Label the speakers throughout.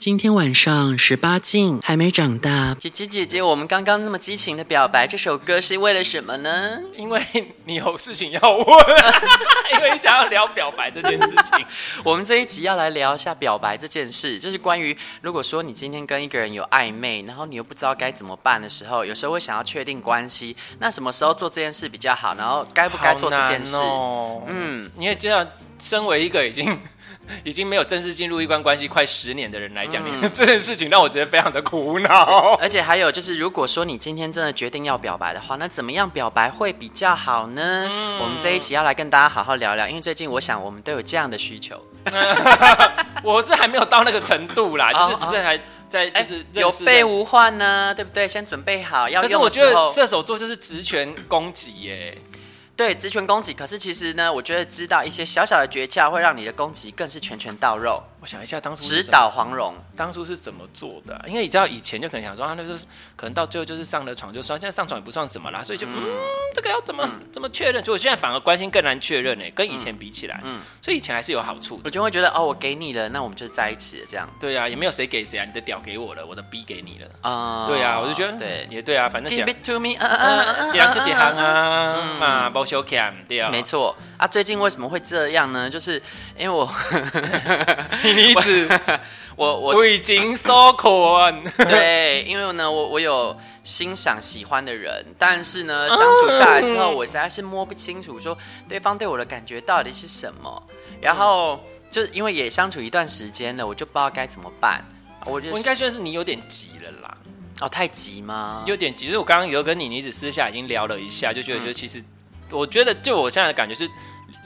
Speaker 1: 今天晚上十八禁，还没长大。姐姐姐姐，我们刚刚那么激情的表白，这首歌是为了什么呢？
Speaker 2: 因为你有事情要问，因为你想要聊表白这件事情。
Speaker 1: 我们这一集要来聊一下表白这件事，就是关于如果说你今天跟一个人有暧昧，然后你又不知道该怎么办的时候，有时候会想要确定关系，那什么时候做这件事比较好？然后该不该做这件事？
Speaker 2: 哦、嗯，你也知道，身为一个已经。已经没有正式进入一段关系快十年的人来讲，嗯、这件事情让我觉得非常的苦恼。
Speaker 1: 而且还有就是，如果说你今天真的决定要表白的话，那怎么样表白会比较好呢？嗯、我们这一期要来跟大家好好聊聊，因为最近我想我们都有这样的需求。
Speaker 2: 我是还没有到那个程度啦，就是只是还在就是
Speaker 1: 有备无患呢，对不对？先准备好要。可是我觉得
Speaker 2: 射手座就是职权攻击耶。
Speaker 1: 对，直拳攻击。可是其实呢，我觉得知道一些小小的诀窍，会让你的攻击更是拳拳到肉。
Speaker 2: 我想一下，当初
Speaker 1: 指导黄蓉，
Speaker 2: 当初是怎么做的、啊？因为你知道，以前就可能想说，啊，那就是可能到最后就是上了床就算，现在上床也不算什么啦，所以就嗯，嗯，这个要怎么、嗯、怎么确认？就我现在反而关心更难确认呢，跟以前比起来，嗯，所以以前还是有好处。
Speaker 1: 我就会觉得，哦，我给你了，那我们就在一起了，这样。
Speaker 2: 对啊，也没有谁给谁啊，你的屌给我了，我的逼给你了。啊。对啊，我就觉得对，也对啊，反正
Speaker 1: give it to me，嗯，
Speaker 2: 这样就这行啊，嘛，不羞涩对啊，
Speaker 1: 没错啊。最近为什么会这样呢？就是因为我
Speaker 2: 你一直。我我，我已经受困。
Speaker 1: 对，因为呢，我我有欣赏喜欢的人，但是呢，相处下来之后，我实在是摸不清楚说对方对我的感觉到底是什么。然后就因为也相处一段时间了，我就不知道该怎么办。我就
Speaker 2: 我应该算是你有点急了啦。
Speaker 1: 哦，太急吗？
Speaker 2: 有点急。就是我刚刚有跟你妮子私下已经聊了一下，就觉得就其实，我觉得就我现在的感觉是，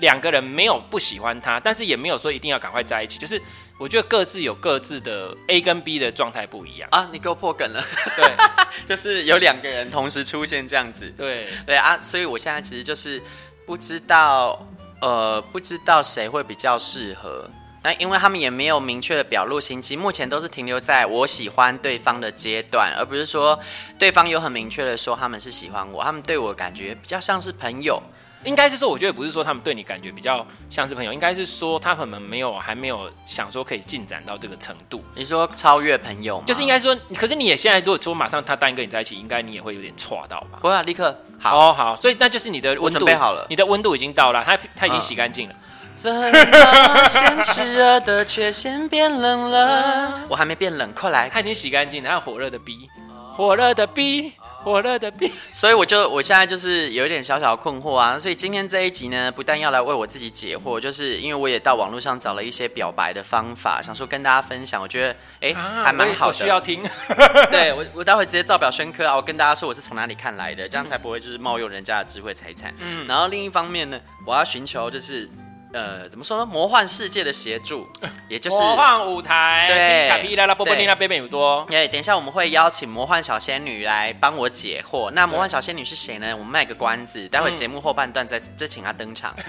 Speaker 2: 两个人没有不喜欢他，但是也没有说一定要赶快在一起，就是。我觉得各自有各自的 A 跟 B 的状态不一样
Speaker 1: 啊！你给我破梗了，
Speaker 2: 对，
Speaker 1: 就是有两个人同时出现这样子，
Speaker 2: 对
Speaker 1: 对啊，所以我现在其实就是不知道，呃，不知道谁会比较适合。那因为他们也没有明确的表露心机，目前都是停留在我喜欢对方的阶段，而不是说对方有很明确的说他们是喜欢我，他们对我的感觉比较像是朋友。
Speaker 2: 应该是说，我觉得不是说他们对你感觉比较像是朋友，应该是说他可能没有还没有想说可以进展到这个程度。
Speaker 1: 你说超越朋友吗？
Speaker 2: 就是应该说，可是你也现在如果说马上他答应跟你在一起，应该你也会有点错到吧？
Speaker 1: 不会啊，立刻
Speaker 2: 好哦好，所以那就是你的温度，
Speaker 1: 准备好了，
Speaker 2: 你的温度已经到了，他他已经洗干净了。
Speaker 1: 怎么先炽热的却先变冷了？我还没变冷，快来！
Speaker 2: 他已经洗干净了，还有火热的逼，火热的逼。火热的病，
Speaker 1: 所以我就我现在就是有一点小小困惑啊，所以今天这一集呢，不但要来为我自己解惑，就是因为我也到网络上找了一些表白的方法，想说跟大家分享，我觉得哎、欸啊、还蛮好的，
Speaker 2: 需要听。
Speaker 1: 对我我待会直接照表宣科啊，我跟大家说我是从哪里看来的，这样才不会就是冒用人家的智慧财产。嗯，然后另一方面呢，我要寻求就是。呃，怎么说呢？魔幻世界的协助，也就是
Speaker 2: 魔幻舞台。
Speaker 1: 对，
Speaker 2: 卡皮拉拉波波尼拉贝贝有多。
Speaker 1: 哎，等一下我们会邀请魔幻小仙女来帮我解惑。那魔幻小仙女是谁呢？我们卖个关子，待会节目后半段再再请她登场。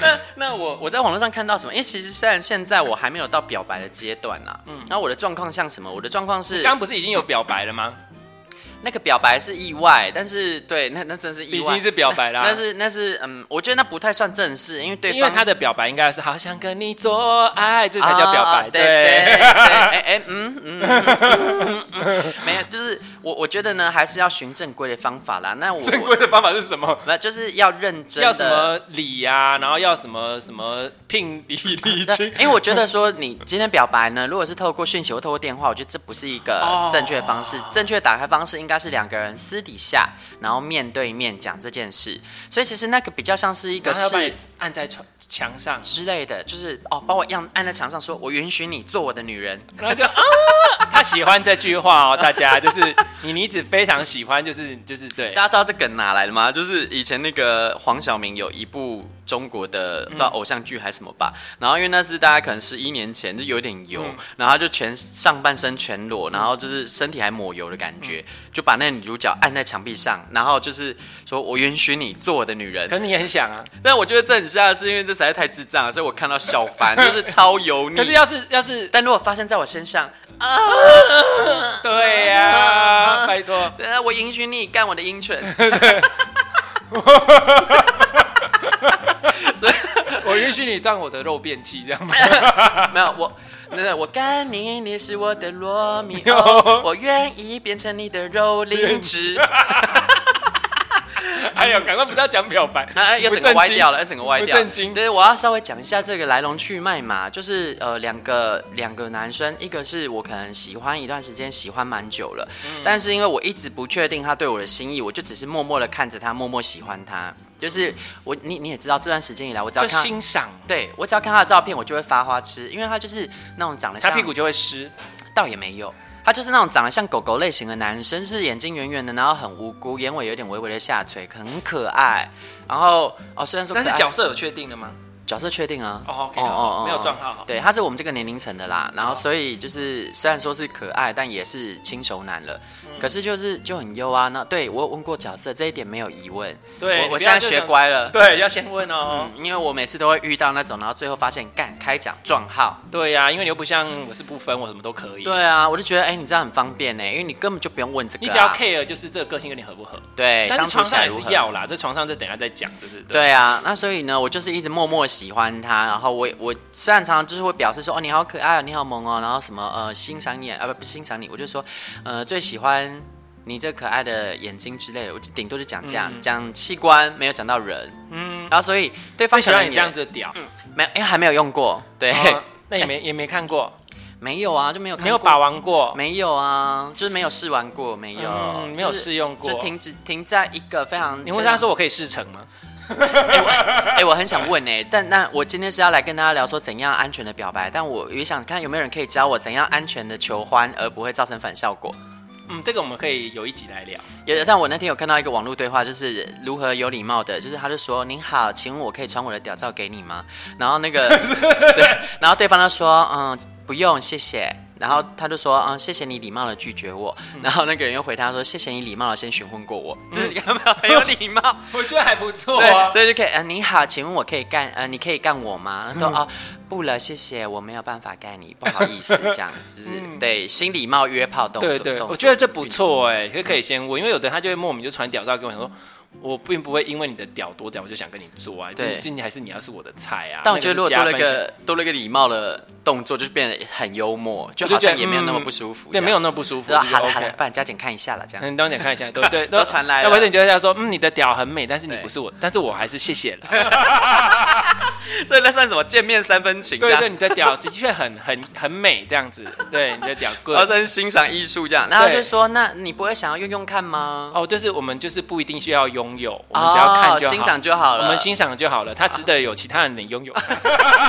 Speaker 1: 那那我我在网络上看到什么？因为其实虽然现在我还没有到表白的阶段啊，嗯，那我的状况像什么？我的状况是，
Speaker 2: 刚刚不是已经有表白了吗？
Speaker 1: 那个表白是意外，但是对，那那真是意外，
Speaker 2: 已经是表白啦。
Speaker 1: 但是那是嗯，我觉得那不太算正式，因为对方，
Speaker 2: 因为他的表白应该是好想跟你做爱，这才叫表白。
Speaker 1: 哦、对对对，哎哎嗯嗯，嗯，嗯，嗯，没有，就是我我觉得呢，还是要循正规的方法啦。那我
Speaker 2: 正规的方法是什么？
Speaker 1: 那就是要认真的，
Speaker 2: 要什么礼呀、啊，然后要什么什么聘礼 礼金。
Speaker 1: 因为我觉得说你今天表白呢，如果是透过讯息或透过电话，我觉得这不是一个正确的方式。哦、正确的打开方式应该是两个人私底下，然后面对面讲这件事，所以其实那个比较像是一个是
Speaker 2: 按在墙墙上
Speaker 1: 之类的，就是哦，把我样按在墙上说，我允许你做我的女人，
Speaker 2: 然后就啊，他喜欢这句话哦，大家就是你妮子非常喜欢，就是就是对，
Speaker 1: 大家知道这梗哪来的吗？就是以前那个黄晓明有一部。中国的不知道偶像剧还是什么吧，然后因为那是大家可能十一年前，就有点油，然后就全上半身全裸，然后就是身体还抹油的感觉，就把那女主角按在墙壁上，然后就是说我允许你做我的女人，
Speaker 2: 可你也很想啊，
Speaker 1: 但我觉得这很吓的是因为这实在太智障了，所以我看到小凡，就是超油腻。
Speaker 2: 可是要是要是，
Speaker 1: 但如果发生在我身上啊，
Speaker 2: 对呀，拜托，
Speaker 1: 我允许你干我的阴唇。
Speaker 2: 我允许你当我的肉便器，这样吗？
Speaker 1: 没有我，那我干你，你是我的罗密欧，我愿意变成你的蹂躏枝。
Speaker 2: 哎呦，赶快不要讲表白，
Speaker 1: 哎，要整个歪掉了，要整个歪掉。
Speaker 2: 震惊。
Speaker 1: 对，我要稍微讲一下这个来龙去脉嘛，就是呃，两个两个男生，一个是我可能喜欢一段时间，喜欢蛮久了，嗯、但是因为我一直不确定他对我的心意，我就只是默默的看着他，默默喜欢他。就是我，你你也知道，这段时间以来，我只要看
Speaker 2: 欣赏，
Speaker 1: 对我只要看他的照片，我就会发花痴，因为他就是那种长得像，
Speaker 2: 他屁股就会湿，
Speaker 1: 倒也没有。他就是那种长得像狗狗类型的男生，是眼睛圆圆的，然后很无辜，眼尾有点微微的下垂，很可爱。然后哦，虽然说，
Speaker 2: 但是角色有确定的吗？
Speaker 1: 角色确定啊。
Speaker 2: 哦哦哦，没有撞号。
Speaker 1: 对，他是我们这个年龄层的啦。然后所以就是虽然说是可爱，但也是轻熟男了。可是就是就很优啊，那对我问过角色，这一点没有疑问。
Speaker 2: 对，
Speaker 1: 我我现在学乖了。
Speaker 2: 对，要先问哦，
Speaker 1: 因为我每次都会遇到那种，然后最后发现干开奖撞号。
Speaker 2: 对呀，因为你又不像我是不分，我什么都可以。
Speaker 1: 对啊，我就觉得哎，你这样很方便呢，因为你根本就不用问这个，
Speaker 2: 你只要 care 就是这个个性跟你合不合。
Speaker 1: 对，
Speaker 2: 但是床上也是要啦，这床上这等下再讲，就是。
Speaker 1: 对啊，那所以呢，我就是一直默默喜欢他，然后我我虽然常常就是会表示说哦你好可爱哦，你好萌哦，然后什么呃欣赏你啊不不欣赏你，我就说呃最喜欢。你这可爱的眼睛之类的，我就顶多就讲这样，讲、嗯、器官，没有讲到人。嗯，然后所以对方
Speaker 2: 喜欢你这样子屌，嗯，
Speaker 1: 没有，哎，还没有用过，对，
Speaker 2: 哦、那也没 也没看过，
Speaker 1: 没有啊，就没有
Speaker 2: 没有把玩过，
Speaker 1: 没有啊，就是没有试玩过，没有，
Speaker 2: 嗯、没有试用过，
Speaker 1: 就停止停在一个非常。
Speaker 2: 你会这样说我可以试成吗？
Speaker 1: 哎我，欸，我很想问哎，但那我今天是要来跟大家聊说怎样安全的表白，但我也想看有没有人可以教我怎样安全的求欢而不会造成反效果。
Speaker 2: 嗯，这个我们可以有一集来聊。
Speaker 1: 有，但我那天有看到一个网络对话，就是如何有礼貌的，就是他就说：“您好，请问我可以传我的屌照给你吗？”然后那个 对，然后对方就说：“嗯，不用，谢谢。”然后他就说：“嗯，谢谢你礼貌的拒绝我。嗯”然后那个人又回他说：“谢谢你礼貌的先询问过我。嗯”就是你有没有很有礼貌？
Speaker 2: 我觉得还不错啊。
Speaker 1: 对，所以就可以。呃，你好，请问我可以干？呃，你可以干我吗？他说：“哦，不了，谢谢，我没有办法干你，不好意思。”这样就是对新礼貌约炮动作。
Speaker 2: 对对，我觉得这不错哎，可可以先问，因为有的人他就会莫名就传屌照跟我说。我并不会因为你的屌多屌，我就想跟你做啊。对，今天还是你要是我的菜啊。
Speaker 1: 但我觉得如果多了一个多了一个礼貌的动作，就是变得很幽默，就好像也没有那么不舒服。
Speaker 2: 对，没有那么不舒服。
Speaker 1: 好了好了，不然加减看一下了，这样。
Speaker 2: 嗯，加减看一下，都对，
Speaker 1: 都传来了。
Speaker 2: 要不然你觉得他说，嗯，你的屌很美，但是你不是我，但是我还是谢谢了。
Speaker 1: 所以那算什么见面三分情？
Speaker 2: 对对，你的屌的确很 很很美，这样子。对，你的屌，
Speaker 1: 而是欣赏艺术这样。然后就说，那你不会想要用用看吗？
Speaker 2: 哦，就是我们就是不一定需要拥有，我们只要看就好，
Speaker 1: 欣赏就好了。
Speaker 2: 我们欣赏就好了，他值得有其他人能拥有，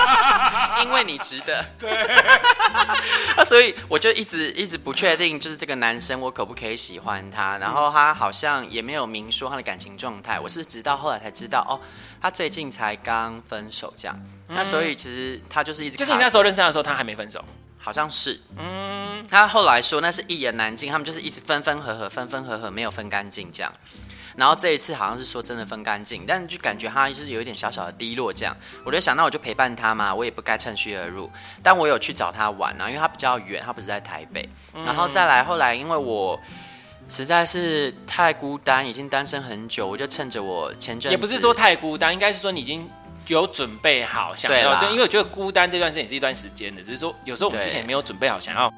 Speaker 1: 因为你值得。对。那 所以我就一直一直不确定，就是这个男生我可不可以喜欢他？然后他好像也没有明说他的感情状态。我是直到后来才知道，哦。他最近才刚分手，这样，嗯、那所以其实他就是一直
Speaker 2: 就是你那时候认识他的时候，他还没分手，
Speaker 1: 好像是，嗯，他后来说那是一言难尽，他们就是一直分分合合，分分合合没有分干净这样，然后这一次好像是说真的分干净，但就感觉他就是有一点小小的低落这样，我就想那我就陪伴他嘛，我也不该趁虚而入，但我有去找他玩啊，因为他比较远，他不是在台北，然后再来后来因为我。实在是太孤单，已经单身很久，我就趁着我前阵，
Speaker 2: 也不是说太孤单，应该是说你已经有准备好想要，对，对，因为我觉得孤单这段时间也是一段时间的，只是说有时候我们之前没有准备好想要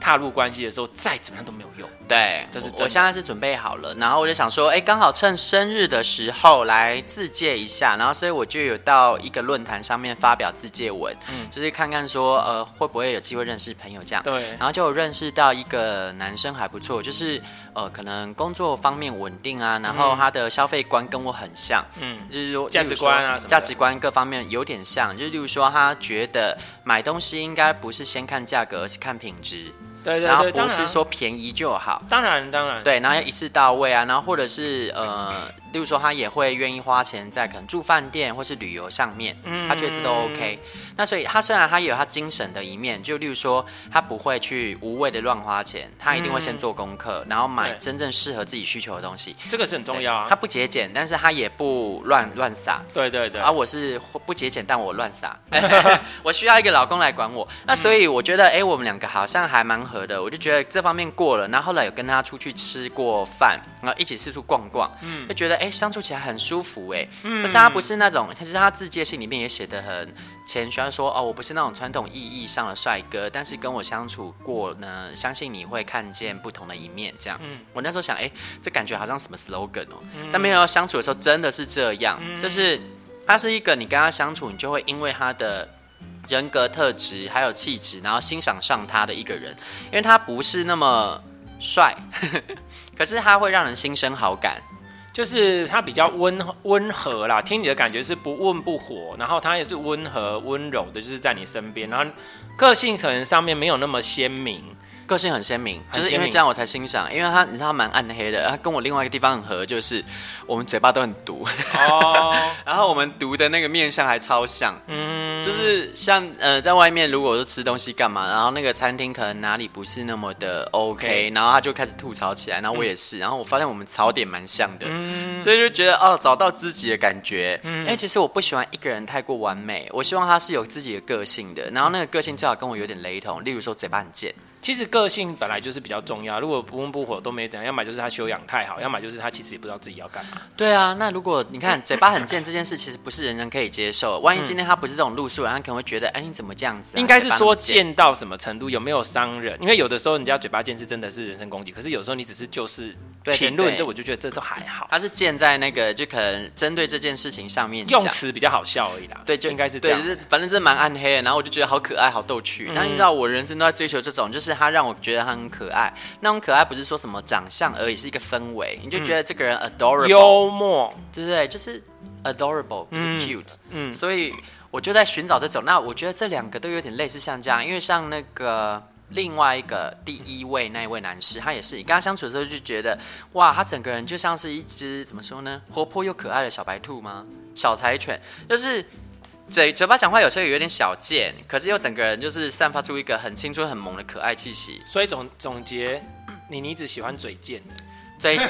Speaker 2: 踏入关系的时候，再怎么样都没有用。
Speaker 1: 对，这是我，我现在是准备好了，然后我就想说，哎，刚好趁生日的时候来自介一下，然后所以我就有到一个论坛上面发表自介文，嗯，就是看看说，呃，会不会有机会认识朋友这样。对，然后就有认识到一个男生还不错，就是呃，可能工作方面稳定啊，然后他的消费观跟我很像，嗯，就是说
Speaker 2: 价值观啊，
Speaker 1: 价值观各方面有点像，就是例如说他觉得买东西应该不是先看价格，而是看品质。
Speaker 2: 对对对，
Speaker 1: 然后不是说便宜就好，
Speaker 2: 当然当然，
Speaker 1: 对，然后要一次到位啊，然后或者是呃，例如说他也会愿意花钱在可能住饭店或是旅游上面，嗯，他觉得这都 OK。那所以他虽然他也有他精神的一面，就例如说他不会去无谓的乱花钱，他一定会先做功课，然后买真正适合自己需求的东西，
Speaker 2: 这个是很重要啊。
Speaker 1: 他不节俭，但是他也不乱乱撒，
Speaker 2: 对对对。
Speaker 1: 而我是不节俭，但我乱撒，我需要一个老公来管我。那所以我觉得，哎，我们两个好像还蛮合的，我就觉得这方面过了。然后后来有跟他出去吃过饭，然后一起四处逛逛，嗯，就觉得哎相处起来很舒服哎，嗯，可是他不是那种，其实他自介信里面也写的很谦虚，说哦我不是那种传统意义上的帅哥，但是跟我相处过呢，相信你会看见不同的一面。这样，嗯，我那时候想，哎，这感觉好像什么 slogan 哦，嗯，但没有相处的时候真的是这样，嗯，就是他是一个你跟他相处，你就会因为他的。人格特质还有气质，然后欣赏上他的一个人，因为他不是那么帅，可是他会让人心生好感，
Speaker 2: 就是他比较温温和啦，听你的感觉是不温不火，然后他也是温和温柔的，就是在你身边，然后个性层上面没有那么鲜明。
Speaker 1: 个性很鲜明，就是因为这样我才欣赏，因为他你知道他蛮暗黑的，他跟我另外一个地方很合，就是我们嘴巴都很毒。哦，然后我们毒的那个面相还超像，嗯，就是像呃在外面如果说吃东西干嘛，然后那个餐厅可能哪里不是那么的 OK，然后他就开始吐槽起来，然后我也是，然后我发现我们槽点蛮像的，嗯，所以就觉得哦找到知己的感觉，嗯，因为其实我不喜欢一个人太过完美，我希望他是有自己的个性的，然后那个个性最好跟我有点雷同，例如说嘴巴很贱。
Speaker 2: 其实个性本来就是比较重要，如果不温不火都没怎样，要么就是他修养太好，要么就是他其实也不知道自己要干嘛。
Speaker 1: 对啊，那如果你看嘴巴很贱这件事，其实不是人人可以接受。万一今天他不是这种路数人，他可能会觉得，哎，你怎么这样子啊？
Speaker 2: 应该是说贱到什么程度，有没有伤人？因为有的时候人家嘴巴贱是真的是人身攻击，可是有时候你只是就是。评论这我就觉得这都还好，
Speaker 1: 他是贱在那个就可能针对这件事情上面
Speaker 2: 用词比较好笑而已啦。
Speaker 1: 对，就
Speaker 2: 应该是这样。
Speaker 1: 对，反正这蛮暗黑的，然后我就觉得好可爱，好逗趣。但你知道我人生都在追求这种，就是他让我觉得他很可爱。那种可爱不是说什么长相而已，是一个氛围，你就觉得这个人 adorable，
Speaker 2: 幽默，
Speaker 1: 对不对？就是 adorable，不是 cute。嗯，所以我就在寻找这种。那我觉得这两个都有点类似像这样，因为像那个。另外一个第一位那一位男士，他也是你跟他相处的时候就觉得，哇，他整个人就像是一只怎么说呢，活泼又可爱的小白兔吗？小柴犬，就是嘴嘴巴讲话有时候有点小贱，可是又整个人就是散发出一个很青春很萌的可爱气息。
Speaker 2: 所以总总结，你你只喜欢嘴贱的。
Speaker 1: 嘴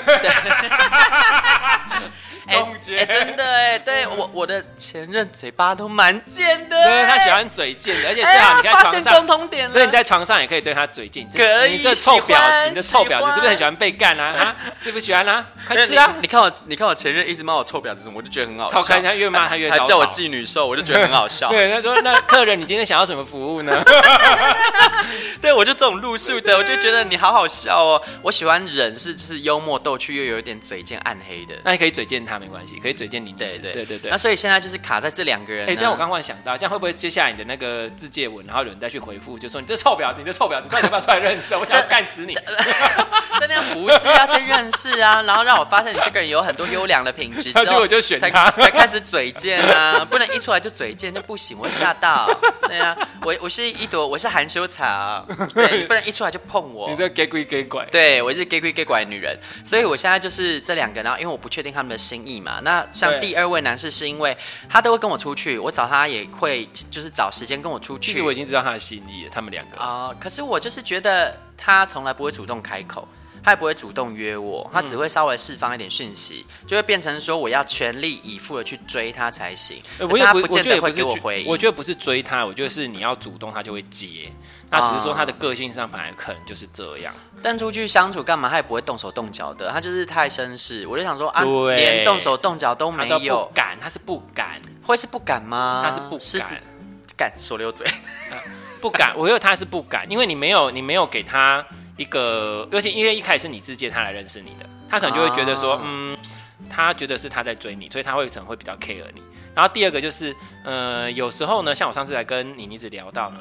Speaker 1: 对，总结、欸欸、真的哎、欸，对我我的前任嘴巴都蛮贱的、欸，
Speaker 2: 对，他喜欢嘴贱的，而且最好你在床上，欸、发现共同点
Speaker 1: 对，
Speaker 2: 你在床上也可以对他嘴贱，
Speaker 1: 可以，
Speaker 2: 你这臭婊，你的臭婊子是不是很喜欢被干啊？啊，喜不喜欢啊？快吃啊！
Speaker 1: 你看我，你看我前任一直骂我臭婊子，我就觉得很好笑。
Speaker 2: 他他越骂他越
Speaker 1: 还叫我妓女兽，我就觉得很好笑。
Speaker 2: 对，他说那客人，你今天想要什么服务呢？
Speaker 1: 对，我就这种路数的，我就觉得你好好笑哦。我喜欢人是就是幽默逗趣又有。一点嘴贱暗黑的，
Speaker 2: 那你可以嘴贱他没关系，可以嘴贱你。
Speaker 1: 对对对对对。那所以现在就是卡在这两个人。
Speaker 2: 哎，但我刚刚想到，这样会不会接下来你的那个自介文，然后有人再去回复，就说你这臭婊子，你这臭婊子，快点不要出来认识，我想要干死你。
Speaker 1: 那那样不是要先认识啊，然后让我发现你这个人有很多优良的品质，之后
Speaker 2: 我就选他，
Speaker 1: 才开始嘴贱啊，不能一出来就嘴贱就不行，我会吓到。对啊，我我是一朵，我是含羞草，对，你不能一出来就碰我。
Speaker 2: 你这给鬼假怪，
Speaker 1: 对我是给鬼假怪的女人，所以我现在就是这两个。然后，因为我不确定他们的心意嘛，那像第二位男士是因为他都会跟我出去，我找他也会就是找时间跟我出去。
Speaker 2: 其实我已经知道他的心意了，他们两个
Speaker 1: 啊、呃，可是我就是觉得他从来不会主动开口，他也不会主动约我，他只会稍微释放一点讯息，嗯、就会变成说我要全力以赴的去追他才行。他不见得会给我回应。
Speaker 2: 我觉得不是追他，我觉得是你要主动，他就会接。那只是说他的个性上本来可能就是这样，
Speaker 1: 但出去相处干嘛，他也不会动手动脚的，他就是太绅士。我就想说啊，连动手动脚都没有，
Speaker 2: 不敢，他是不敢，
Speaker 1: 会是不敢吗？
Speaker 2: 他是不敢，
Speaker 1: 敢说溜嘴，
Speaker 2: 不敢。我觉得他是不敢，因为你没有，你没有给他一个，尤其因为一开始是你自荐他来认识你的，他可能就会觉得说，嗯，他觉得是他在追你，所以他会可能会比较 care 你。然后第二个就是，呃，有时候呢，像我上次来跟你妮子聊到呢。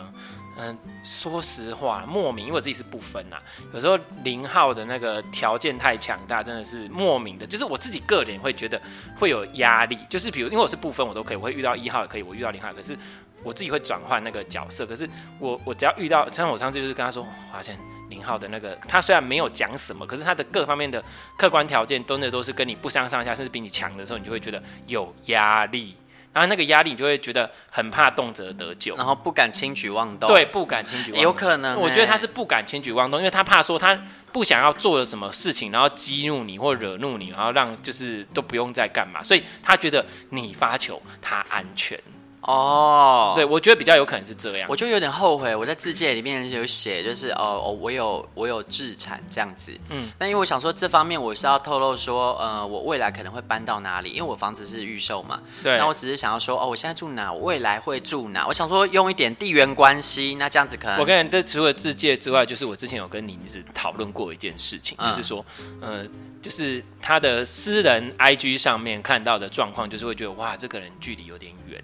Speaker 2: 嗯，说实话，莫名，因为我自己是不分呐。有时候零号的那个条件太强大，真的是莫名的，就是我自己个人会觉得会有压力。就是比如，因为我是不分，我都可以，我会遇到一号也可以，我遇到零号，可是我自己会转换那个角色。可是我我只要遇到，像我上次就是跟他说，发现零号的那个，他虽然没有讲什么，可是他的各方面的客观条件，真的都是跟你不相上下，甚至比你强的时候，你就会觉得有压力。然后那个压力，你就会觉得很怕动辄得咎，
Speaker 1: 然后不敢轻举妄动。
Speaker 2: 对，不敢轻举妄动。
Speaker 1: 有可能，
Speaker 2: 我觉得他是不敢轻举妄动，因为他怕说他不想要做了什么事情，然后激怒你或惹怒你，然后让就是都不用再干嘛，所以他觉得你发球他安全。
Speaker 1: 哦，
Speaker 2: 对，我觉得比较有可能是这样。
Speaker 1: 我就有点后悔，我在自介里面有写，就是哦哦，我有我有自产这样子。嗯，但因为我想说这方面我是要透露说，呃，我未来可能会搬到哪里，因为我房子是预售嘛。
Speaker 2: 对。
Speaker 1: 那我只是想要说，哦，我现在住哪，我未来会住哪。我想说用一点地缘关系，那这样子可能。
Speaker 2: 我跟你这除了自介之外，就是我之前有跟你一直讨论过一件事情，嗯、就是说，呃，就是他的私人 IG 上面看到的状况，就是会觉得哇，这个人距离有点远。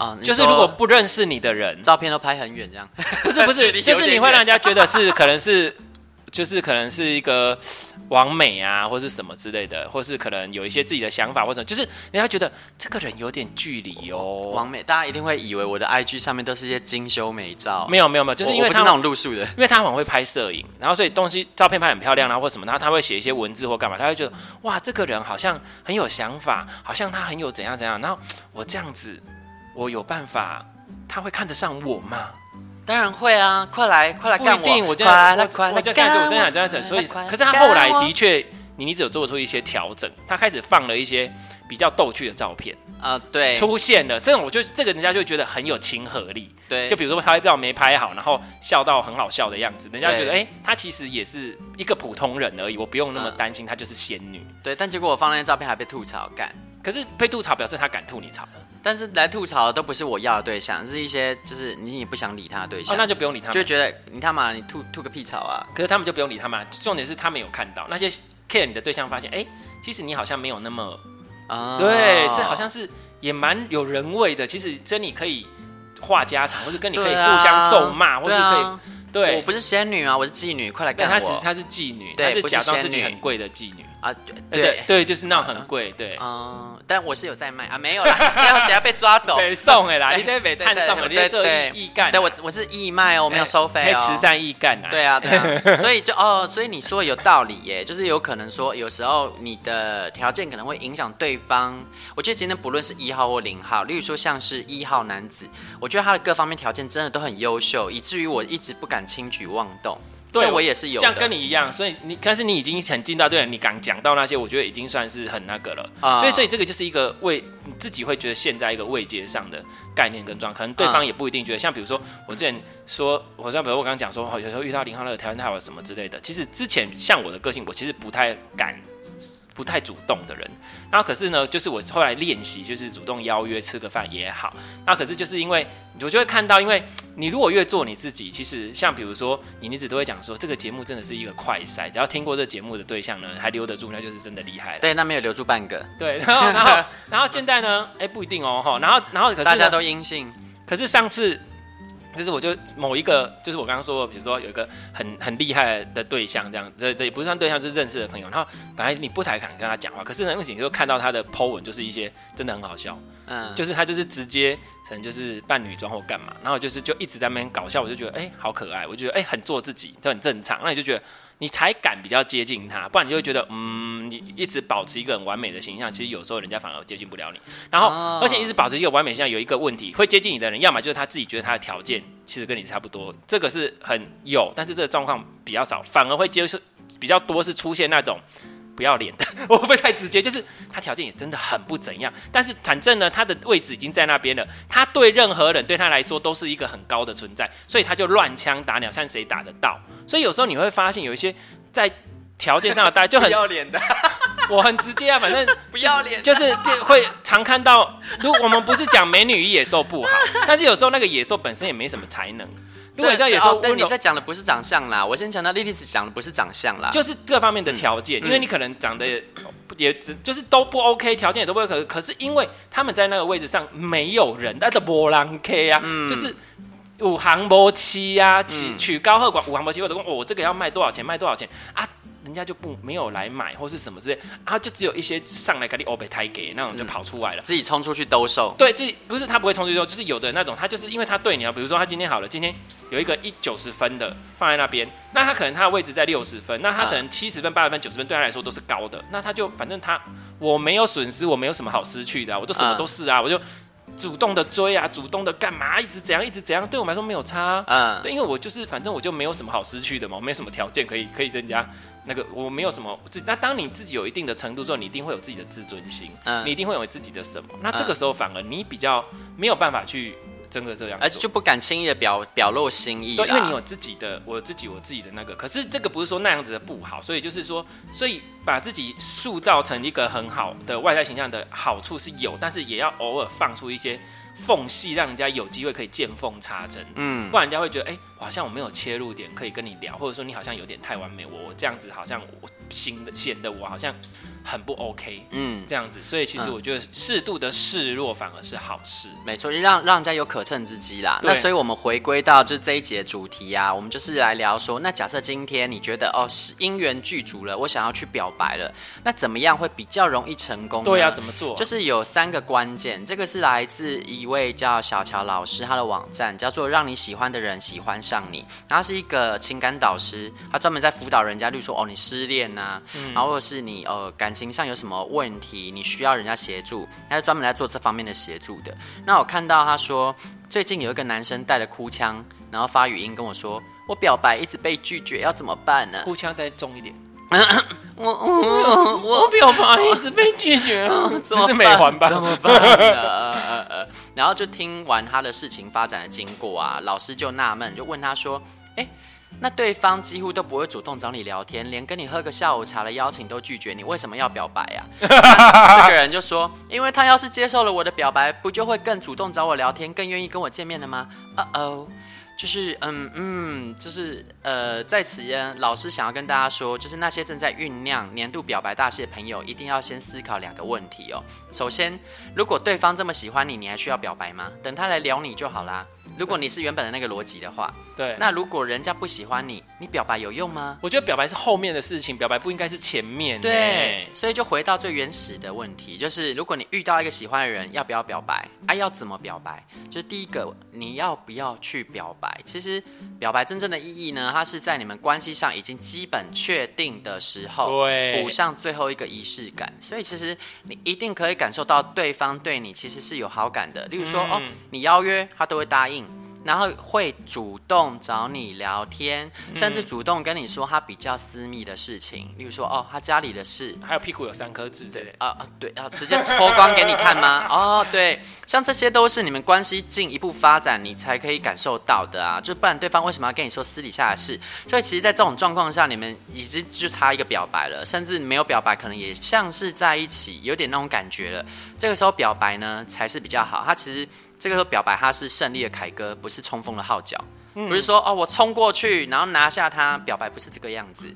Speaker 1: 啊，
Speaker 2: 就是如果不认识你的人，
Speaker 1: 照片都拍很远，这样
Speaker 2: 不是不是，就是你会让人家觉得是可能是，就是可能是一个完美啊，或是什么之类的，或是可能有一些自己的想法，或者就是人家觉得这个人有点距离哦。
Speaker 1: 完美，大家一定会以为我的 IG 上面都是一些精修美照，
Speaker 2: 没有没有没有，就是因为他
Speaker 1: 不是那种露宿的，
Speaker 2: 因为他很会拍摄影，然后所以东西照片拍很漂亮，啊或什么，然后他会写一些文字或干嘛，他会觉得哇，这个人好像很有想法，好像他很有怎样怎样，然后我这样子。我有办法，他会看得上我吗？
Speaker 1: 当然会啊！快来，快来干我！
Speaker 2: 不一定，我就快来，快就开始我真想这样子。所以，可是他后来的确，你你只有做出一些调整，他开始放了一些比较逗趣的照片
Speaker 1: 啊，对，
Speaker 2: 出现了这种，我就这个人家就觉得很有亲和力。
Speaker 1: 对，
Speaker 2: 就比如说他照没拍好，然后笑到很好笑的样子，人家觉得哎，他其实也是一个普通人而已，我不用那么担心他就是仙女。
Speaker 1: 对，但结果我放那些照片还被吐槽干，
Speaker 2: 可是被吐槽表示他敢吐你槽了。
Speaker 1: 但是来吐槽的都不是我要的对象，是一些就是你也不想理他的对象，
Speaker 2: 哦，那就不用理他们，
Speaker 1: 就觉得你看嘛你吐吐个屁槽啊！
Speaker 2: 可是他们就不用理他们，重点是他们有看到那些 care 你的对象，发现哎，其实你好像没有那么啊，对，这好像是也蛮有人味的。其实真你可以话家常，或者跟你可以互相咒骂，或者可以对，
Speaker 1: 我不是仙女啊，我是妓女，快来干我！
Speaker 2: 她是她是妓女，她是假装自己很贵的妓女。啊，对。对，对，就是那种很贵，对，
Speaker 1: 嗯，但我是有在卖。啊，没有啦，等下等下被抓走，
Speaker 2: 被送哎啦，你得被探送，你得做义干，
Speaker 1: 对我我是义卖哦，我没有收费哦，
Speaker 2: 慈善义干啊，
Speaker 1: 对啊对啊，所以就哦，所以你说有道理耶，就是有可能说有时候你的条件可能会影响对方，我觉得今天不论是一号或零号，例如说像是一号男子，我觉得他的各方面条件真的都很优秀，以至于我一直不敢轻举妄动。对，我也是有，
Speaker 2: 这样跟你一样，所以你，但是你已经很进到对了，你敢讲到那些，我觉得已经算是很那个了。啊，所以，所以这个就是一个位，你自己会觉得现在一个位阶上的概念跟状态，可能对方也不一定觉得。像比如说，我之前说，我像比如我刚刚讲说，有时候遇到零号那个条件太好什么之类的，其实之前像我的个性，我其实不太敢。不太主动的人，然后可是呢，就是我后来练习，就是主动邀约吃个饭也好。那可是就是因为，我就会看到，因为 你如果越做你自己，其实像比如说，你一直都会讲说，这个节目真的是一个快筛，只要听过这节目的对象呢，还留得住，那就是真的厉害了。
Speaker 1: 对，那没有留住半个。
Speaker 2: 对，然后 然后然后现在呢，哎，不一定哦，哈，然后然后可是
Speaker 1: 大家都阴性，
Speaker 2: 可是上次。就是我就某一个，就是我刚刚说，比如说有一个很很厉害的对象，这样，这这也，不算对象，就是认识的朋友。然后本来你不太敢跟他讲话，可是呢，因为你就看到他的 po 文，就是一些真的很好笑，嗯，就是他就是直接可能就是扮女装或干嘛，然后就是就一直在那边搞笑，我就觉得哎、欸、好可爱，我就觉得哎、欸、很做自己，就很正常，那你就觉得。你才敢比较接近他，不然你就会觉得，嗯，你一直保持一个很完美的形象，其实有时候人家反而接近不了你。然后，而且一直保持一个完美形象，有一个问题，会接近你的人，要么就是他自己觉得他的条件其实跟你差不多，这个是很有，但是这个状况比较少，反而会接受比较多是出现那种。不要脸的，我会不会太直接？就是他条件也真的很不怎样，但是反正呢，他的位置已经在那边了，他对任何人对他来说都是一个很高的存在，所以他就乱枪打鸟，看谁打得到。所以有时候你会发现，有一些在条件上的大家就很
Speaker 1: 不要脸的，
Speaker 2: 我很直接啊，反正
Speaker 1: 不要脸，
Speaker 2: 就是会常看到。如果我们不是讲美女与野兽不好，但是有时候那个野兽本身也没什么才能。如果你在野兽，
Speaker 1: 对，你在讲的不是长相啦。我先讲到莉莉丝讲的不是长相啦，
Speaker 2: 就是各方面的条件。因为你可能长得也只就是都不 OK，条件也都不 OK。可是因为他们在那个位置上没有人，那是波浪 K 啊，就是五行波七呀，取取高和寡五行波七，或者问我这个要卖多少钱，卖多少钱啊？人家就不没有来买或是什么之类啊，就只有一些上来给你欧北台给那种就跑出来了，
Speaker 1: 自己冲出去兜售。
Speaker 2: 对，就不是他不会冲出去兜，就是有的那种，他就是因为他对你啊，比如说他今天好了，今天有一个一九十分的放在那边，那他可能他的位置在六十分，那他可能七十分、八十分、九十分对他来说都是高的，那他就反正他我没有损失，我没有什么好失去的啊，我都什么都是啊，我就主动的追啊，主动的干嘛，一直怎样，一直怎样，对我们来说没有差。嗯，对，因为我就是反正我就没有什么好失去的嘛，我没有什么条件可以可以跟人家那个，我没有什么自。那当你自己有一定的程度之后，你一定会有自己的自尊心，嗯，你一定会有自己的什么。那这个时候反而你比较没有办法去。真的这样，
Speaker 1: 而且就不敢轻易的表表露心意，
Speaker 2: 对，因为你有自己的，我自己我自己的那个。可是这个不是说那样子的不好，所以就是说，所以把自己塑造成一个很好的外在形象的好处是有，但是也要偶尔放出一些缝隙，让人家有机会可以见缝插针。嗯，不然人家会觉得，哎、欸，好像我没有切入点可以跟你聊，或者说你好像有点太完美，我我这样子好像我新的显得我好像。很不 OK，嗯，这样子，所以其实我觉得适度的示弱反而是好事，
Speaker 1: 嗯、没错，让让人家有可乘之机啦。那所以我们回归到就是这一节主题啊，我们就是来聊说，那假设今天你觉得哦是姻缘具足了，我想要去表白了，那怎么样会比较容易成功？
Speaker 2: 对呀、啊，怎么做？
Speaker 1: 就是有三个关键，这个是来自一位叫小乔老师，他的网站叫做让你喜欢的人喜欢上你，他是一个情感导师，他专门在辅导人家，例如说哦你失恋呐、啊，嗯、然后或者是你呃感。感情上有什么问题，你需要人家协助，他是专门来做这方面的协助的。那我看到他说，最近有一个男生带着哭腔，然后发语音跟我说，我表白一直被拒绝，要怎么办呢？
Speaker 2: 哭腔再重一点。我 我我，表白一直被拒绝啊，这是美环吧？
Speaker 1: 怎么办呢？然后就听完他的事情发展的经过啊，老师就纳闷，就问他说，哎。那对方几乎都不会主动找你聊天，连跟你喝个下午茶的邀请都拒绝你，为什么要表白呀？这个人就说，因为他要是接受了我的表白，不就会更主动找我聊天，更愿意跟我见面了吗？哦哦，就是嗯嗯，就是呃，在此呢，老师想要跟大家说，就是那些正在酝酿年度表白大戏的朋友，一定要先思考两个问题哦。首先，如果对方这么喜欢你，你还需要表白吗？等他来撩你就好啦。如果你是原本的那个逻辑的话，对，那如果人家不喜欢你，你表白有用吗？
Speaker 2: 我觉得表白是后面的事情，表白不应该是前面。
Speaker 1: 对，所以就回到最原始的问题，就是如果你遇到一个喜欢的人，要不要表白？啊，要怎么表白？就是第一个，你要不要去表白？其实表白真正的意义呢，它是在你们关系上已经基本确定的时候，对，补上最后一个仪式感。所以其实你一定可以感受到对方对你其实是有好感的。例如说，嗯、哦，你邀约他都会答应。然后会主动找你聊天，甚至主动跟你说他比较私密的事情，例如说哦，他家里的事，
Speaker 2: 还有屁股有三颗痣这类
Speaker 1: 啊啊，对啊，直接脱光给你看吗？哦，对，像这些都是你们关系进一步发展，你才可以感受到的啊，就不然对方为什么要跟你说私底下的事？所以其实，在这种状况下，你们已经就差一个表白了，甚至没有表白，可能也像是在一起，有点那种感觉了。这个时候表白呢，才是比较好。他其实。这个时候表白，他是胜利的凯歌，不是冲锋的号角。嗯、不是说哦，我冲过去，然后拿下他。表白不是这个样子。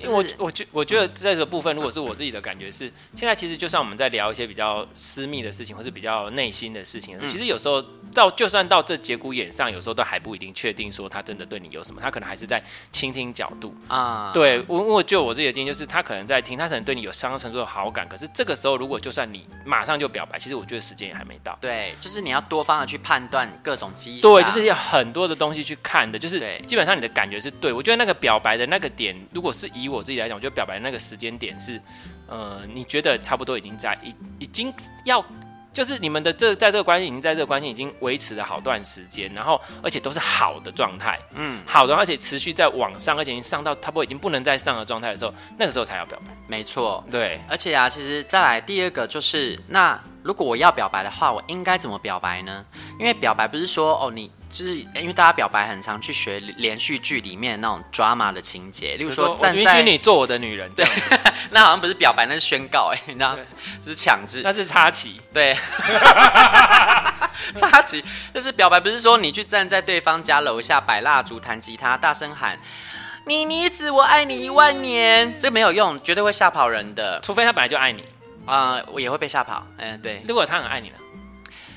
Speaker 2: 就是、我我觉我觉得在这个部分，如果是我自己的感觉是，现在其实就算我们在聊一些比较私密的事情，或是比较内心的事情，嗯、其实有时候到就算到这节骨眼上，有时候都还不一定确定说他真的对你有什么，他可能还是在倾听角度啊。对，我我就我自己的经验就是，他可能在听，他可能对你有相当程度的好感，可是这个时候如果就算你马上就表白，其实我觉得时间也还没到。
Speaker 1: 对，就是你要多方的去判断各种迹象。
Speaker 2: 对，就是有很多的东西去看的，就是基本上你的感觉是对。我觉得那个表白的那个点，如果是以我自己来讲，我觉得表白的那个时间点是，呃，你觉得差不多已经在已已经要，就是你们的这在这个关系已经在这个关系已经维持了好段时间，然后而且都是好的状态，嗯，好的，而且持续在往上，而且已经上到差不多已经不能再上的状态的时候，那个时候才要表白。
Speaker 1: 没错，
Speaker 2: 对，
Speaker 1: 而且啊，其实再来第二个就是，那如果我要表白的话，我应该怎么表白呢？因为表白不是说哦你。就是因为大家表白很常去学连续剧里面那种 drama 的情节，例如说站在，
Speaker 2: 允许你做我的女人，
Speaker 1: 对，那好像不是表白，那是宣告，哎，你知道，这是强制，
Speaker 2: 那是插旗，
Speaker 1: 对，插旗，就是表白，不是说你去站在对方家楼下摆蜡烛、弹吉他、大声喊“你妮子，我爱你一万年”，这没有用，绝对会吓跑人的，
Speaker 2: 除非他本来就爱你，
Speaker 1: 啊、呃，我也会被吓跑，嗯，对，
Speaker 2: 如果他很爱你呢？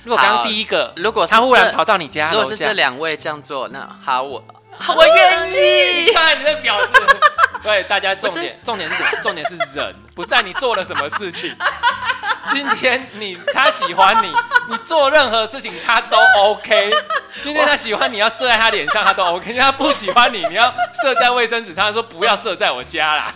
Speaker 2: 如果刚刚第一个，
Speaker 1: 如果
Speaker 2: 他忽然跑到你家，
Speaker 1: 如果是这两位这样做，那好，我我愿意。
Speaker 2: 看你的婊子。对，大家重点重点是什么？重点是人，不在你做了什么事情。今天你他喜欢你，你做任何事情他都 OK。今天他喜欢你要射在他脸上，他都 OK；他不喜欢你，你要射在卫生纸上，他说不要射在我家啦。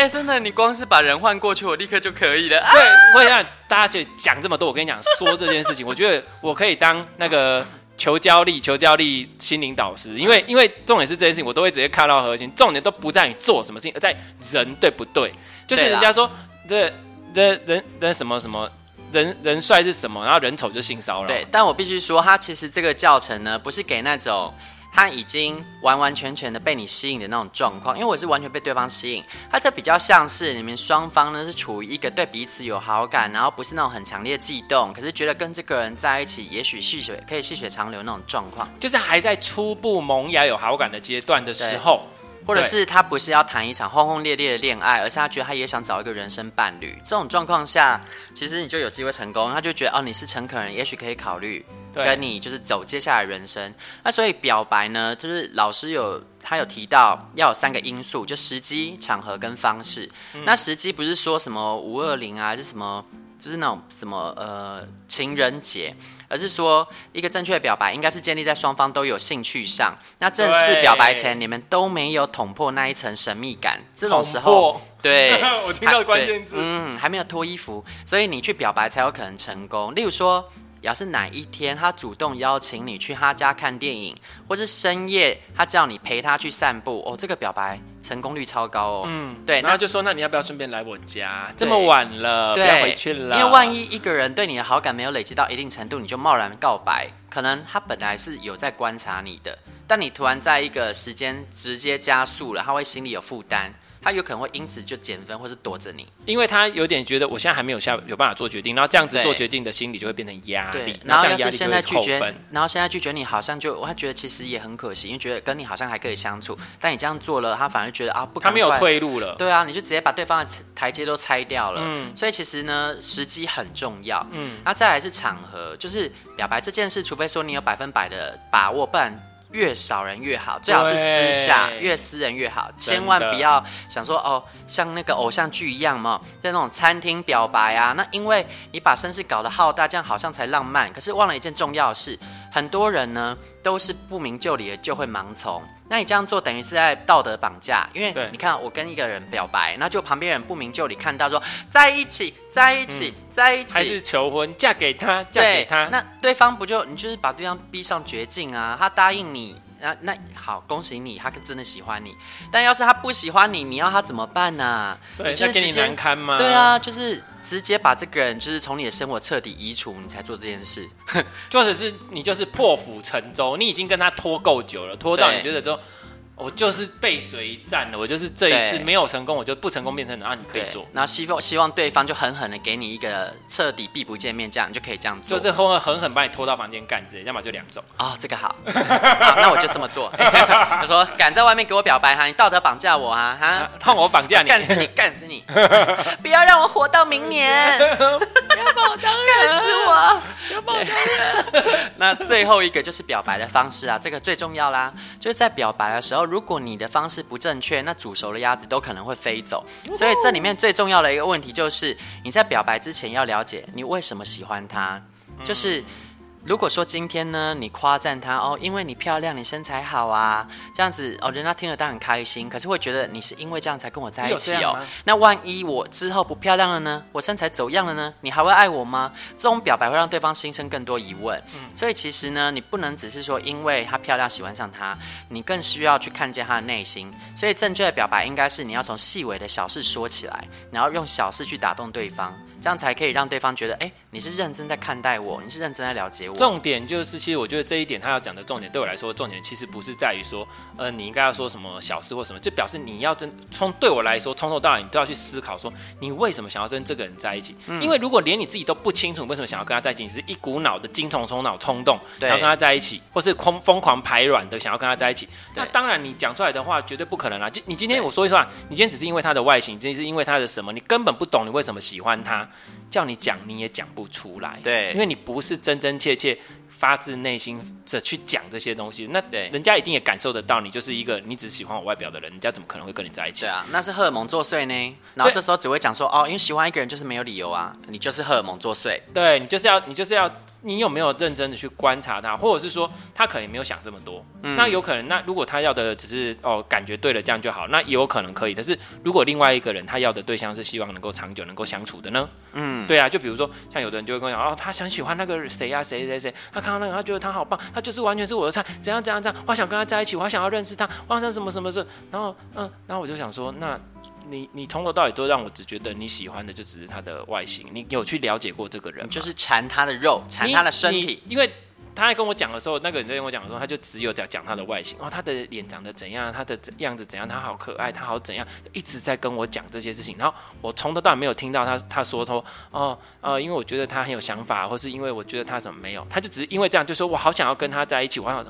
Speaker 1: 哎、欸，真的，你光是把人换过去，我立刻就可以了。
Speaker 2: 对，我想大家去讲这么多，我跟你讲说这件事情，我觉得我可以当那个 求教力、求教力心灵导师，因为因为重点是这件事情，我都会直接看到核心，重点都不在于做什么事情，而在人对不对？就是人家说这这人人什么什么。人人帅是什么？然后人丑就性骚扰。
Speaker 1: 对，但我必须说，他其实这个教程呢，不是给那种他已经完完全全的被你吸引的那种状况。因为我是完全被对方吸引，他这比较像是你们双方呢是处于一个对彼此有好感，然后不是那种很强烈的悸动，可是觉得跟这个人在一起，也许细水可以细水长流那种状况，
Speaker 2: 就是还在初步萌芽有好感的阶段的时候。
Speaker 1: 或者是他不是要谈一场轰轰烈烈的恋爱，而是他觉得他也想找一个人生伴侣。这种状况下，其实你就有机会成功。他就觉得哦，你是诚恳人，也许可以考虑跟你就是走接下来人生。那所以表白呢，就是老师有他有提到要有三个因素，就时机、场合跟方式。嗯、那时机不是说什么五二零啊，是什么，就是那种什么呃情人节。而是说，一个正确的表白应该是建立在双方都有兴趣上。那正式表白前，你们都没有捅破那一层神秘感。这种时候，对，
Speaker 2: 我听到关键字，
Speaker 1: 嗯，还没有脱衣服，所以你去表白才有可能成功。例如说。要是哪一天他主动邀请你去他家看电影，或是深夜他叫你陪他去散步，哦，这个表白成功率超高哦。嗯，对，
Speaker 2: 然后就说，那你要不要顺便来我家？这么晚了，
Speaker 1: 对，
Speaker 2: 不要回去了。
Speaker 1: 因为万一一个人对你的好感没有累积到一定程度，你就贸然告白，可能他本来是有在观察你的，但你突然在一个时间直接加速了，他会心里有负担。他有可能会因此就减分，或是躲着你，
Speaker 2: 因为他有点觉得我现在还没有下有办法做决定，然后这样子做决定的心理就会变成压力，
Speaker 1: 然后要是现在拒绝，然后现在拒绝你，好像就他觉得其实也很可惜，因为觉得跟你好像还可以相处，但你这样做了，他反而觉得啊不，
Speaker 2: 他没有退路了，
Speaker 1: 对啊，你就直接把对方的台阶都拆掉了，嗯，所以其实呢，时机很重要，嗯，那再来是场合，就是表白这件事，除非说你有百分百的把握，不然。越少人越好，最好是私下，越私人越好，千万不要想说哦，像那个偶像剧一样嘛，在那种餐厅表白啊，那因为你把声势搞得浩大，这样好像才浪漫，可是忘了一件重要的事。很多人呢都是不明就里的就会盲从，那你这样做等于是在道德绑架，因为你看我跟一个人表白，那就旁边人不明就里看到说在一起，在一起，嗯、在一起，
Speaker 2: 还是求婚，嫁给他，嫁给他，
Speaker 1: 那对方不就你就是把对方逼上绝境啊？他答应你。那那好，恭喜你，他真的喜欢你。但要是他不喜欢你，你要他怎么办呢、啊？
Speaker 2: 对，就给你难堪吗？
Speaker 1: 对啊，就是直接把这个人就是从你的生活彻底移除，你才做这件事。
Speaker 2: 或者是你就是破釜沉舟，你已经跟他拖够久了，拖到你觉得说。我就是背水一战了，我就是这一次没有成功，我就不成功变成啊，你可以做。
Speaker 1: 然后希望希望对方就狠狠的给你一个彻底避不见面，这样你就可以这样做。
Speaker 2: 就是后面狠狠把你拖到房间干之类，要么就两种。
Speaker 1: 哦，这个好，好，那我就这么做。他说敢在外面给我表白哈，你道德绑架我啊，哈，
Speaker 2: 让我绑架你，
Speaker 1: 干死你，干死你，不要让我活到明年，不要把我当人，干死我，不要把我当人。那最后一个就是表白的方式啊，这个最重要啦，就是在表白的时候。如果你的方式不正确，那煮熟的鸭子都可能会飞走。所以这里面最重要的一个问题就是，你在表白之前要了解你为什么喜欢他，就是。如果说今天呢，你夸赞她哦，因为你漂亮，你身材好啊，这样子哦，人家听了当然开心，可是会觉得你是因为这样才跟我在一起哦。那万一我之后不漂亮了呢？我身材走样了呢？你还会爱我吗？这种表白会让对方心生更多疑问。嗯，所以其实呢，你不能只是说因为她漂亮喜欢上她，你更需要去看见她的内心。所以正确的表白应该是你要从细微的小事说起来，然后用小事去打动对方。这样才可以让对方觉得，哎，你是认真在看待我，你是认真在了解我。
Speaker 2: 重点就是，其实我觉得这一点他要讲的重点，对我来说，重点其实不是在于说，呃，你应该要说什么小事或什么，就表示你要真从对我来说，从头到尾你都要去思考，说你为什么想要跟这个人在一起。嗯。因为如果连你自己都不清楚为什么想要跟他在一起，你是一股脑的精虫冲脑冲动想要跟他在一起，或是疯疯狂排卵的想要跟他在一起，那当然你讲出来的话绝对不可能啦！就你今天我说一说啊，你今天只是因为他的外形，今天是因为他的什么，你根本不懂你为什么喜欢他。叫你讲你也讲不出来，
Speaker 1: 对，
Speaker 2: 因为你不是真真切切发自内心的去讲这些东西，那
Speaker 1: 对
Speaker 2: 人家一定也感受得到你就是一个你只喜欢我外表的人，人家怎么可能会跟你在一起？
Speaker 1: 对啊，那是荷尔蒙作祟呢。然后这时候只会讲说哦，因为喜欢一个人就是没有理由啊，你就是荷尔蒙作祟。
Speaker 2: 对，你就是要你就是要你有没有认真的去观察他，或者是说他可能也没有想这么多。嗯，那有可能，那如果他要的只是哦感觉对了这样就好，那也有可能可以。但是如果另外一个人他要的对象是希望能够长久能够相处的呢？嗯，对啊，就比如说像有的人就会跟我讲哦，他想喜欢那个谁呀谁谁谁，他看到那个他觉得他好棒，他就是完全是我的菜，怎样怎样怎样，我想跟他在一起，我想要认识他，我想什么什么事，然后嗯，然后我就想说，那你你从头到尾都让我只觉得你喜欢的就只是他的外形，你有去了解过这个人吗？
Speaker 1: 就是馋他的肉，馋他的身体，
Speaker 2: 因为。他还跟我讲的时候，那个人在跟我讲的时候，他就只有在讲他的外形哦，他的脸长得怎样，他的样子怎样，他好可爱，他好怎样，一直在跟我讲这些事情。然后我从头到尾没有听到他他说说哦呃，因为我觉得他很有想法，或是因为我觉得他怎么没有，他就只是因为这样就说我好想要跟他在一起。我想，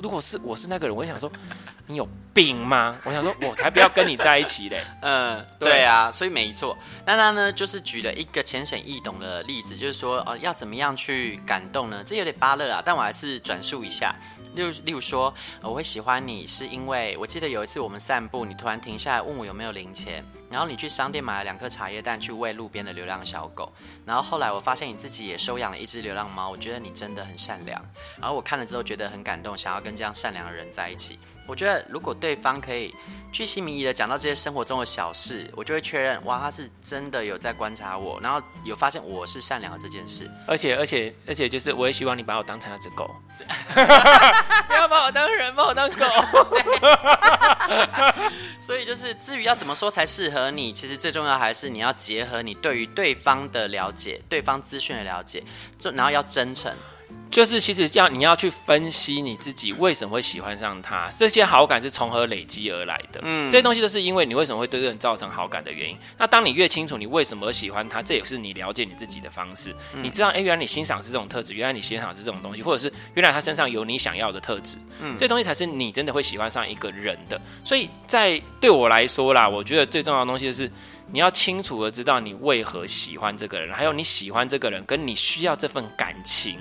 Speaker 2: 如果是我是那个人，我就想说 你有病吗？我想说我才不要跟你在一起嘞。
Speaker 1: 嗯，对啊，所以没错。那他呢，就是举了一个浅显易懂的例子，就是说哦，要怎么样去感动呢？这有点巴乐啊，但我还是转述一下。例如，例如说，我会喜欢你，是因为我记得有一次我们散步，你突然停下来问我有没有零钱，然后你去商店买了两颗茶叶蛋去喂路边的流浪小狗，然后后来我发现你自己也收养了一只流浪猫，我觉得你真的很善良，然后我看了之后觉得很感动，想要跟这样善良的人在一起。我觉得如果对方可以巨细靡遗的讲到这些生活中的小事，我就会确认，哇，他是真的有在观察我，然后有发现我是善良的这件事。
Speaker 2: 而且，而且，而且，就是我也希望你把我当成那只狗，不要把我当人，把我当狗。
Speaker 1: 所以，就是至于要怎么说才适合你，其实最重要还是你要结合你对于对方的了解，对方资讯的了解，就然后要真诚。
Speaker 2: 就是其实要你要去分析你自己为什么会喜欢上他，这些好感是从何累积而来的。嗯，这些东西都是因为你为什么会对这个人造成好感的原因。那当你越清楚你为什么喜欢他，这也是你了解你自己的方式。嗯、你知道，哎，原来你欣赏是这种特质，原来你欣赏是这种东西，或者是原来他身上有你想要的特质。嗯，这东西才是你真的会喜欢上一个人的。所以在对我来说啦，我觉得最重要的东西就是你要清楚的知道你为何喜欢这个人，还有你喜欢这个人跟你需要这份感情。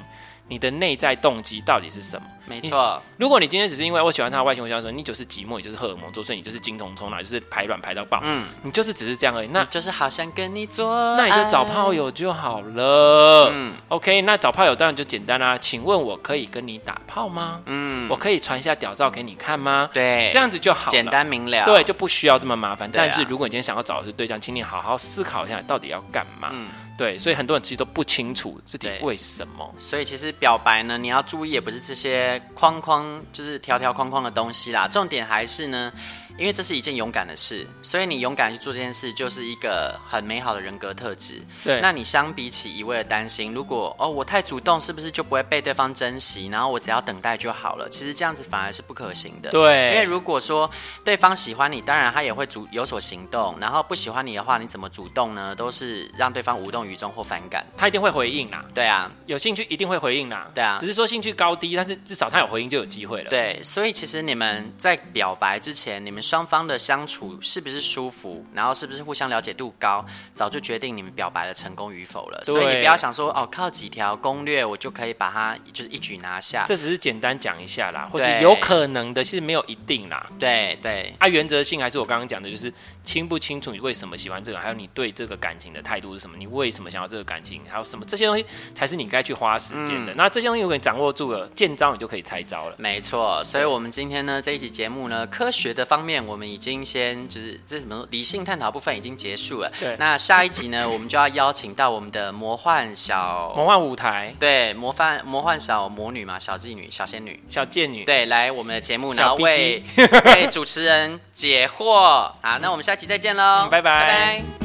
Speaker 2: 你的内在动机到底是什么？
Speaker 1: 没错，
Speaker 2: 如果你今天只是因为我喜欢他的外形，我想说你就是寂寞，你就是荷尔蒙作祟，你就是精虫冲脑，就是排卵排到爆，嗯，你就是只是这样而已。那
Speaker 1: 就是好想跟你做，
Speaker 2: 那你就找炮友就好了。嗯，OK，那找炮友当然就简单啦、啊。请问我可以跟你打炮吗？嗯，我可以传一下屌照给你看吗？
Speaker 1: 对，
Speaker 2: 这样子就好了，
Speaker 1: 简单明了。
Speaker 2: 对，就不需要这么麻烦。但是如果你今天想要找的是对象，请你好好思考一下，到底要干嘛？嗯。对，所以很多人其实都不清楚自己为什么。
Speaker 1: 所以其实表白呢，你要注意也不是这些框框，就是条条框框的东西啦。重点还是呢。因为这是一件勇敢的事，所以你勇敢去做这件事，就是一个很美好的人格特质。
Speaker 2: 对，
Speaker 1: 那你相比起一味的担心，如果哦我太主动，是不是就不会被对方珍惜？然后我只要等待就好了。其实这样子反而是不可行的。
Speaker 2: 对，
Speaker 1: 因为如果说对方喜欢你，当然他也会主有所行动。然后不喜欢你的话，你怎么主动呢？都是让对方无动于衷或反感。
Speaker 2: 他一定会回应啦。
Speaker 1: 对啊，
Speaker 2: 有兴趣一定会回应啦。
Speaker 1: 对啊，
Speaker 2: 只是说兴趣高低，但是至少他有回应就有机会了。
Speaker 1: 对，所以其实你们在表白之前，你们双方的相处是不是舒服，然后是不是互相了解度高，早就决定你们表白的成功与否了。所以你不要想说哦，靠几条攻略我就可以把它就是一举拿下。
Speaker 2: 这只是简单讲一下啦，或是有可能的，其实没有一定啦。
Speaker 1: 对对，
Speaker 2: 啊，原则性还是我刚刚讲的，就是清不清楚你为什么喜欢这个，还有你对这个感情的态度是什么，你为什么想要这个感情，还有什么这些东西才是你该去花时间的。嗯、那这些东西如果你掌握住了，见招你就可以拆招了。
Speaker 1: 没错，所以我们今天呢这一集节目呢，科学的方面我们已经。先就是这什么理性探讨部分已经结束了，
Speaker 2: 对。
Speaker 1: 那下一集呢，我们就要邀请到我们的魔幻小
Speaker 2: 魔幻舞台，
Speaker 1: 对，魔幻魔幻小魔女嘛，小妓女、小仙女、
Speaker 2: 小贱女，
Speaker 1: 对，来我们的节目，然后为 为主持人解惑。好，那我们下期再见喽，
Speaker 2: 嗯，拜拜。拜拜《